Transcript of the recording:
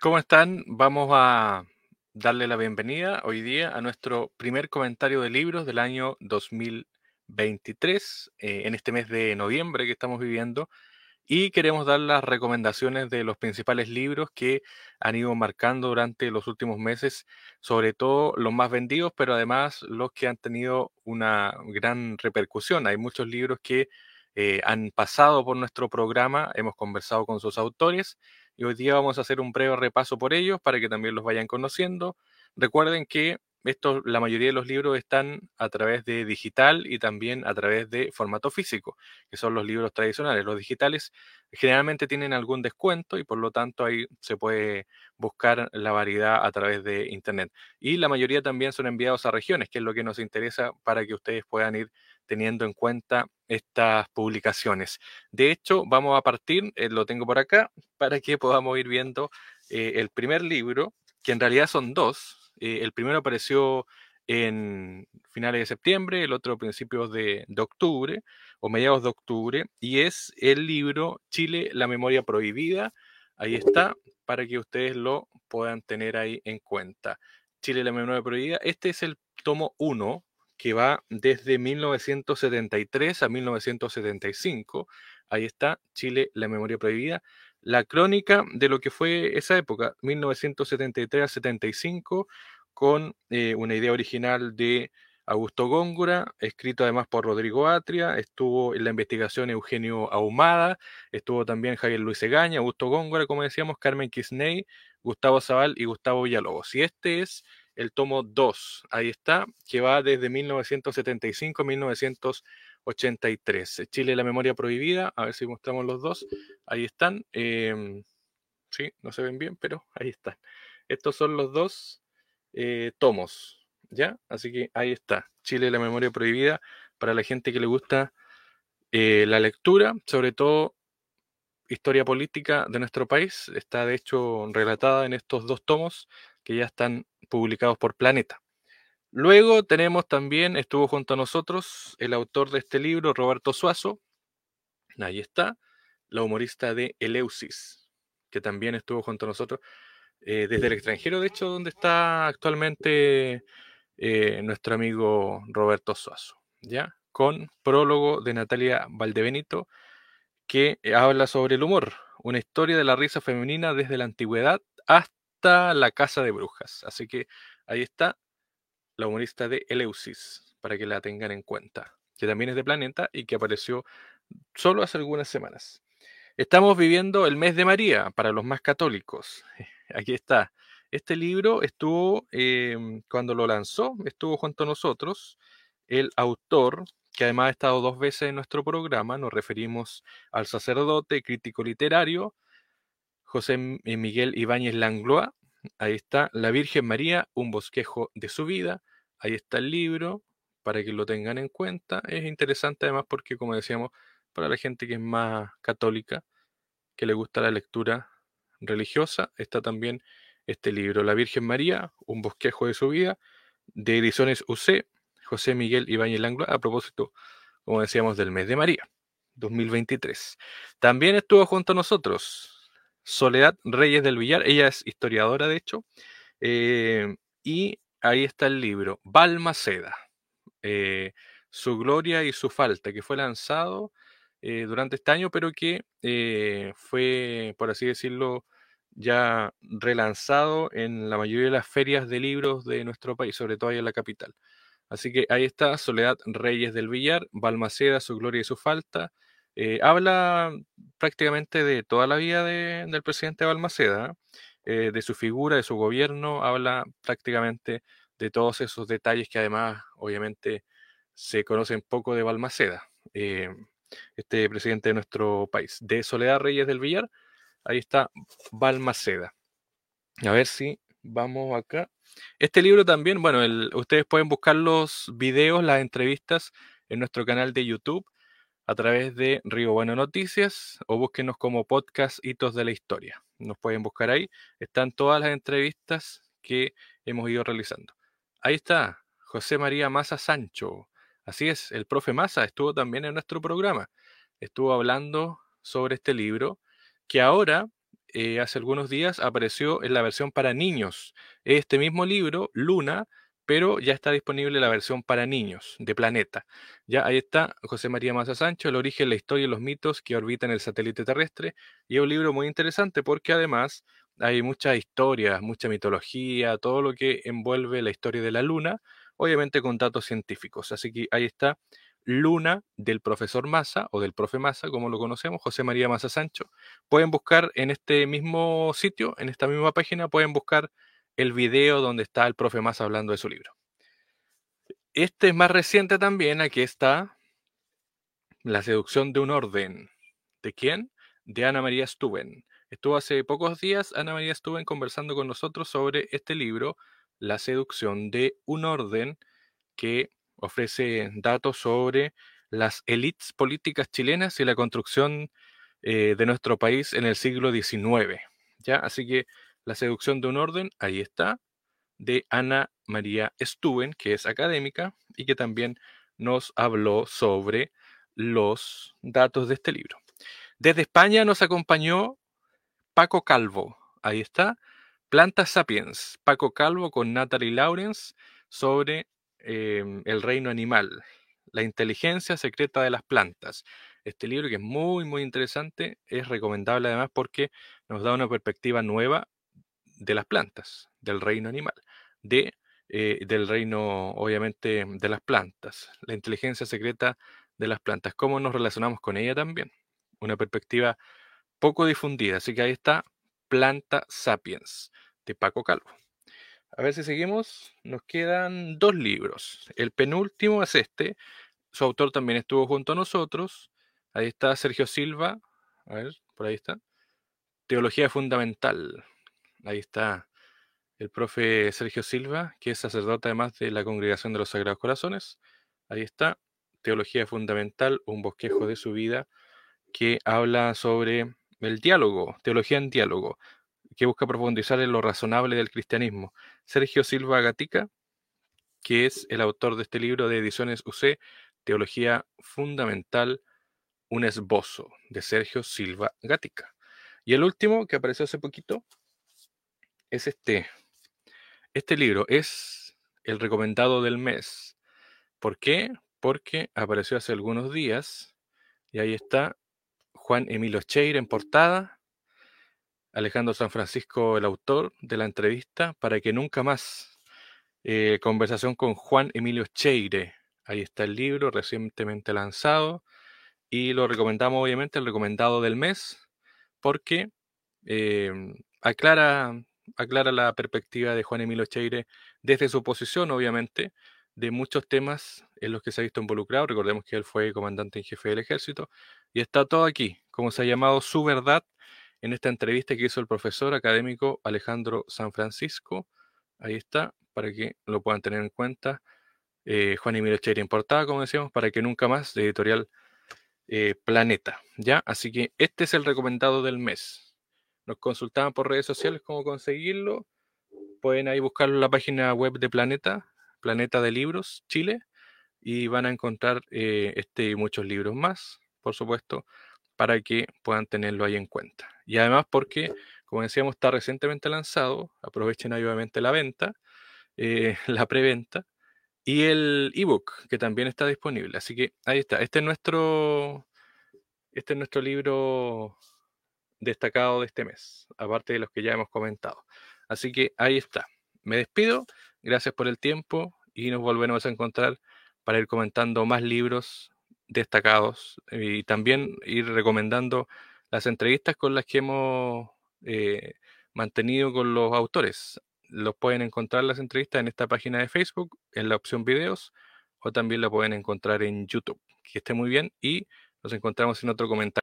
¿Cómo están? Vamos a darle la bienvenida hoy día a nuestro primer comentario de libros del año 2023, eh, en este mes de noviembre que estamos viviendo, y queremos dar las recomendaciones de los principales libros que han ido marcando durante los últimos meses, sobre todo los más vendidos, pero además los que han tenido una gran repercusión. Hay muchos libros que eh, han pasado por nuestro programa, hemos conversado con sus autores y hoy día vamos a hacer un breve repaso por ellos para que también los vayan conociendo. Recuerden que esto, la mayoría de los libros están a través de digital y también a través de formato físico, que son los libros tradicionales. Los digitales generalmente tienen algún descuento y por lo tanto ahí se puede buscar la variedad a través de Internet. Y la mayoría también son enviados a regiones, que es lo que nos interesa para que ustedes puedan ir teniendo en cuenta estas publicaciones. De hecho, vamos a partir, eh, lo tengo por acá, para que podamos ir viendo eh, el primer libro, que en realidad son dos, eh, el primero apareció en finales de septiembre, el otro principios de, octubre o mediados de octubre, y es el libro Chile, la memoria prohibida. Ahí está, para que ustedes lo puedan tener ahí en cuenta. Chile, la memoria prohibida. Este es el tomo 1, que va desde 1973 a 1975. Ahí está, Chile, la memoria prohibida. La crónica de lo que fue esa época, 1973 a 75, con eh, una idea original de Augusto Góngora, escrito además por Rodrigo Atria, estuvo en la investigación Eugenio Ahumada, estuvo también Javier Luis Egaña, Augusto Góngora, como decíamos, Carmen Quisney, Gustavo Zaval y Gustavo Villalobos. Y este es el tomo 2, ahí está, que va desde 1975 a 1983. Chile, la memoria prohibida, a ver si mostramos los dos, ahí están. Em, sí, no se ven bien, pero ahí están. Estos son los dos eh, tomos, ¿ya? Así que ahí está, Chile, la memoria prohibida, para la gente que le gusta eh, la lectura, sobre todo historia política de nuestro país, está de hecho relatada en estos dos tomos que ya están publicados por Planeta. Luego tenemos también, estuvo junto a nosotros el autor de este libro, Roberto Suazo, ahí está, la humorista de Eleusis, que también estuvo junto a nosotros. Eh, desde el extranjero, de hecho, donde está actualmente eh, nuestro amigo Roberto Suazo, ¿ya? Con prólogo de Natalia Valdebenito, que eh, habla sobre el humor, una historia de la risa femenina desde la antigüedad hasta la casa de brujas. Así que ahí está la humorista de Eleusis, para que la tengan en cuenta, que también es de Planeta y que apareció solo hace algunas semanas. Estamos viviendo el mes de María para los más católicos. aquí está. Este libro estuvo, em, cuando lo lanzó, estuvo junto a nosotros. El autor, que además ha estado dos veces en nuestro programa, nos referimos al sacerdote crítico literario, José eh, Miguel Ibáñez Langlois. Ahí está, La Virgen María, un bosquejo de su vida. Ahí está el libro, para que lo tengan en cuenta. Es interesante además porque, como decíamos, para la gente que es más católica, que le gusta la lectura, religiosa, está también este libro, La Virgen María, un bosquejo de su vida, de Ediciones UC, José Miguel Ibáñez Langlois, a propósito, como decíamos, del mes de María, 2023. También estuvo junto a nosotros Soledad Reyes del Villar, ella es historiadora, de hecho, eh, y ahí está el libro, Balmaceda, eh, su gloria y su falta, que fue lanzado eh, durante este año, pero que eh, fue, por así decirlo, ya relanzado en la mayoría de las ferias de libros de nuestro país, sobre todo ahí en la capital. Así que ahí está Soledad Reyes del Villar, Balmaceda, su gloria y su falta. Eh, habla prácticamente de toda la vida del presidente Balmaceda, de su figura, de su gobierno, habla prácticamente de todos esos detalles que además obviamente se conocen poco de Balmaceda este presidente de nuestro país. De Soledad Reyes del Villar, ahí está Balmaceda. A ver si vamos acá. Este libro también, bueno, ustedes pueden buscar los videos, las entrevistas en nuestro canal de YouTube a través de Río Bueno Noticias o búsquenos como podcast Hitos de la Historia. Nos pueden buscar ahí. Están todas las entrevistas que hemos ido realizando. Ahí está, José María Maza Sancho, Así es, el profe Massa estuvo también en nuestro programa. Estuvo hablando sobre este libro que ahora eh, hace algunos días apareció en la versión para niños. Este mismo libro, Luna, pero ya está disponible la versión para niños de Planeta. Ya ahí está José María Maza Sancho, El origen, la historia y los mitos que orbitan el satélite terrestre. Y es un libro muy interesante porque además hay muchas historias, mucha mitología, todo lo que envuelve la historia de la Luna, obviamente con datos científicos. Así que ahí está Luna del profesor Massa o del profe Massa, como lo conocemos, José María Massa Sancho. Pueden buscar en este mismo sitio, en esta misma página, pueden buscar el video donde está el profe Massa hablando de su libro. Este es más reciente también, aquí está La seducción de un orden. ¿De quién? De Ana María Stuben. Estuvo hace pocos días Ana María Stuben conversando con nosotros sobre este libro, La seducción de un orden, que ofrece datos sobre las élites políticas chilenas y la construcción eh, de nuestro país en el siglo XIX. ¿ya? Así que la seducción de un orden, ahí está, de Ana María Stuben, que es académica y que también nos habló sobre los datos de este libro. Desde España nos acompañó Paco Calvo, ahí está, Plantas Sapiens, Paco Calvo con Natalie Lawrence sobre Em, el reino animal, la inteligencia secreta de las plantas. Este libro que es muy, muy interesante, es recomendable además porque nos da una perspectiva nueva de las plantas, del reino animal, de, eh, del reino, obviamente, de las plantas, la inteligencia secreta de las plantas, cómo nos relacionamos con ella también. Una perspectiva poco difundida. Así que ahí está Planta Sapiens, de Paco Calvo. A ver si seguimos. Nos quedan dos libros. El penúltimo es este. Su autor también estuvo junto a nosotros. Ahí está Sergio Silva. A ver, por ahí está. Teología Fundamental. Ahí está el profe Sergio Silva, que es sacerdote además de la Congregación de los Sagrados Corazones. Ahí está. Teología Fundamental, un bosquejo de su vida que habla sobre el diálogo, teología en diálogo que busca profundizar en lo razonable del cristianismo. Sergio Silva Gatica, que es el autor de este libro de ediciones UC, Teología Fundamental, un esbozo, de Sergio Silva Gatica. Y el último, que apareció hace poquito, es este. Este libro es el recomendado del mes. ¿Por qué? Porque apareció hace algunos días y ahí está Juan Emilio Cheire en portada Alejandro San Francisco, el autor de la entrevista, para que nunca más. Eh, conversación con Juan Emilio Cheire. Ahí está el libro recientemente lanzado y lo recomendamos obviamente, el recomendado del mes, porque em, aclara, aclara la perspectiva de Juan Emilio Cheire desde su posición, obviamente, de muchos temas en los que se ha visto involucrado. Recordemos que él fue comandante en jefe del ejército y está todo aquí, como se ha llamado su verdad en esta entrevista que hizo el profesor académico Alejandro San Francisco. Ahí está, para que lo puedan tener en cuenta. Eh, Juan Emilio Cheire en portada, como decíamos, para que nunca más, de editorial eh, Planeta. ¿ya? Así que este es el recomendado del mes. Nos consultaban por redes sociales cómo conseguirlo. Pueden ahí buscarlo en la página web de Planeta, Planeta de Libros, Chile, y van a encontrar eh, este y muchos libros más, por supuesto, para que puedan tenerlo ahí en cuenta. Y además porque, como decíamos, está recientemente lanzado, aprovechen ahí obviamente la venta, eh, la preventa y el ebook que también está disponible. Así que ahí está. Este es nuestro, este es nuestro libro destacado de este mes, aparte de los que ya hemos comentado. Así que ahí está. Me despido. Gracias por el tiempo y nos volvemos a encontrar para ir comentando más libros destacados y también ir recomendando las entrevistas con las que hemos eh, mantenido con los autores. Los pueden encontrar las entrevistas en esta página de Facebook, en la opción videos, o también la pueden encontrar en YouTube. Que esté muy bien y nos encontramos en otro comentario.